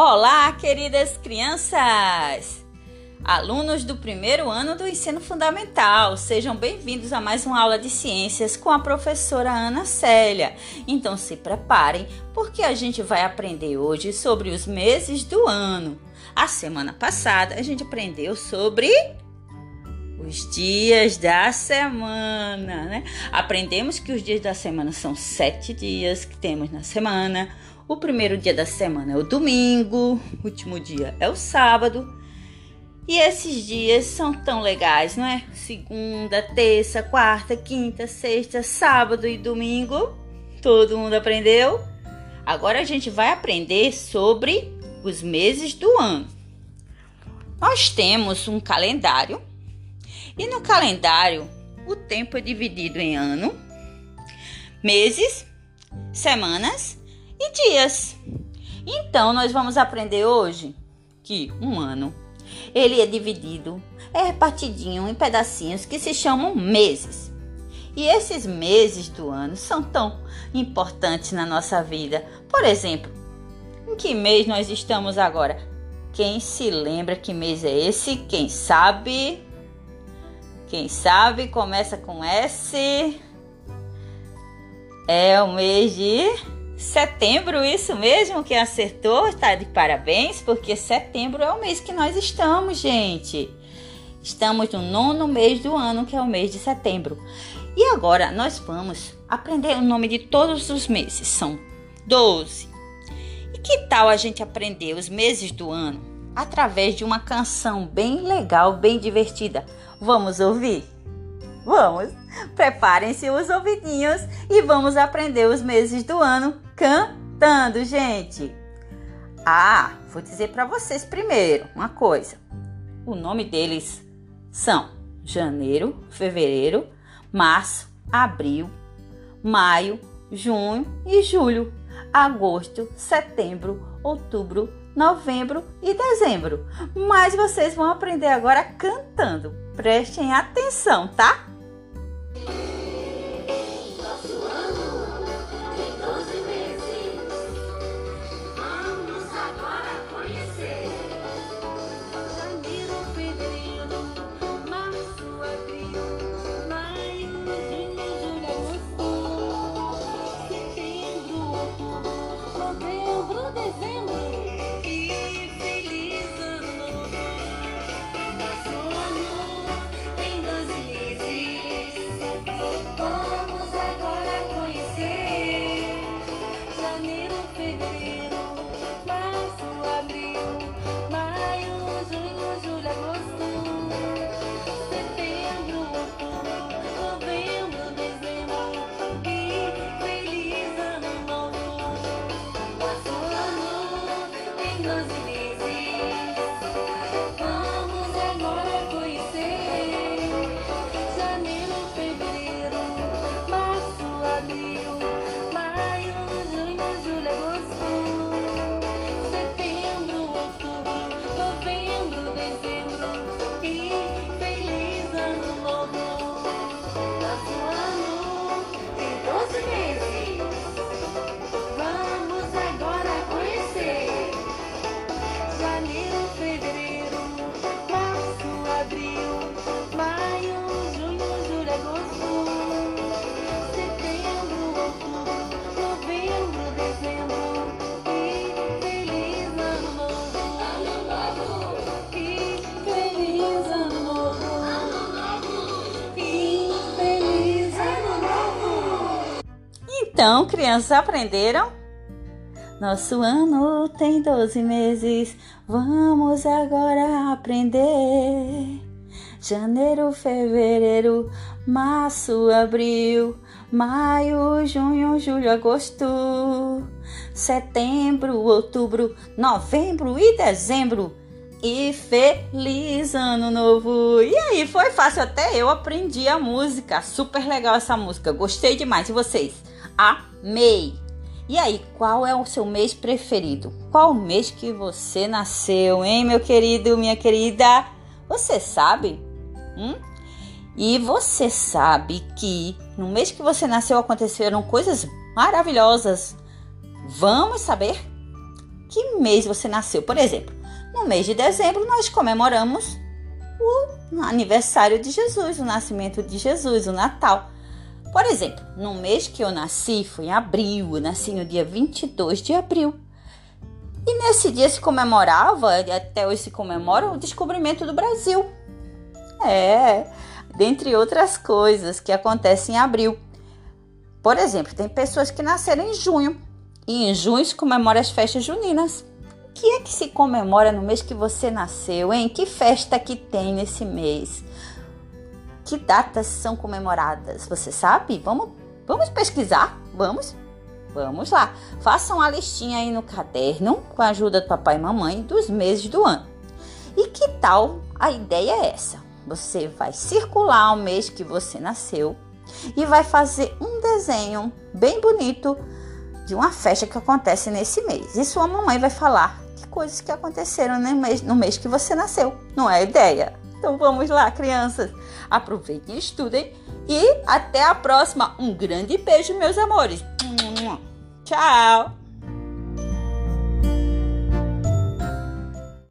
Olá, queridas crianças! Alunos do primeiro ano do ensino fundamental, sejam bem-vindos a mais uma aula de ciências com a professora Ana Célia. Então se preparem, porque a gente vai aprender hoje sobre os meses do ano. A semana passada a gente aprendeu sobre os dias da semana, né? Aprendemos que os dias da semana são sete dias que temos na semana. O primeiro dia da semana é o domingo, o último dia é o sábado. E esses dias são tão legais, não é? Segunda, terça, quarta, quinta, sexta, sábado e domingo. Todo mundo aprendeu? Agora a gente vai aprender sobre os meses do ano. Nós temos um calendário e no calendário o tempo é dividido em ano, meses, semanas dias. Então, nós vamos aprender hoje que um ano ele é dividido, é repartidinho em pedacinhos que se chamam meses. E esses meses do ano são tão importantes na nossa vida. Por exemplo, em que mês nós estamos agora? Quem se lembra que mês é esse? Quem sabe? Quem sabe começa com S. É o mês de Setembro, isso mesmo que acertou, está de parabéns, porque setembro é o mês que nós estamos, gente. Estamos no nono mês do ano, que é o mês de setembro. E agora nós vamos aprender o nome de todos os meses, são 12. E que tal a gente aprender os meses do ano através de uma canção bem legal, bem divertida? Vamos ouvir? Vamos! Preparem-se os ouvidinhos e vamos aprender os meses do ano cantando, gente. Ah, vou dizer para vocês primeiro uma coisa. O nome deles são janeiro, fevereiro, março, abril, maio, junho e julho, agosto, setembro, outubro, novembro e dezembro. Mas vocês vão aprender agora cantando. Prestem atenção, tá? Bruno Desenho Então, crianças aprenderam? Nosso ano tem 12 meses, vamos agora aprender. Janeiro, fevereiro, março, abril, maio, junho, julho, agosto, setembro, outubro, novembro e dezembro. E feliz ano novo! E aí, foi fácil, até eu aprendi a música. Super legal essa música, gostei demais. E vocês? Amei! E aí, qual é o seu mês preferido? Qual mês que você nasceu, hein, meu querido, minha querida? Você sabe? Hum? E você sabe que no mês que você nasceu aconteceram coisas maravilhosas. Vamos saber? que mês você nasceu. Por exemplo, no mês de dezembro nós comemoramos o aniversário de Jesus, o nascimento de Jesus, o Natal. Por exemplo, no mês que eu nasci, foi em abril, eu nasci no dia 22 de abril. E nesse dia se comemorava, até hoje se comemora, o descobrimento do Brasil. É, dentre outras coisas que acontecem em abril. Por exemplo, tem pessoas que nasceram em junho, e em junho se comemora as festas juninas. O que é que se comemora no mês que você nasceu, hein? Que festa que tem nesse mês? Que datas são comemoradas? Você sabe? Vamos, vamos pesquisar? Vamos? Vamos lá. Façam a listinha aí no caderno, com a ajuda do papai e mamãe, dos meses do ano. E que tal a ideia é essa? Você vai circular o mês que você nasceu e vai fazer um desenho bem bonito de uma festa que acontece nesse mês. E sua mamãe vai falar que coisas que aconteceram no mês, no mês que você nasceu. Não é ideia? Então vamos lá, crianças. Aproveitem, estudem e até a próxima. Um grande beijo, meus amores. Tchau!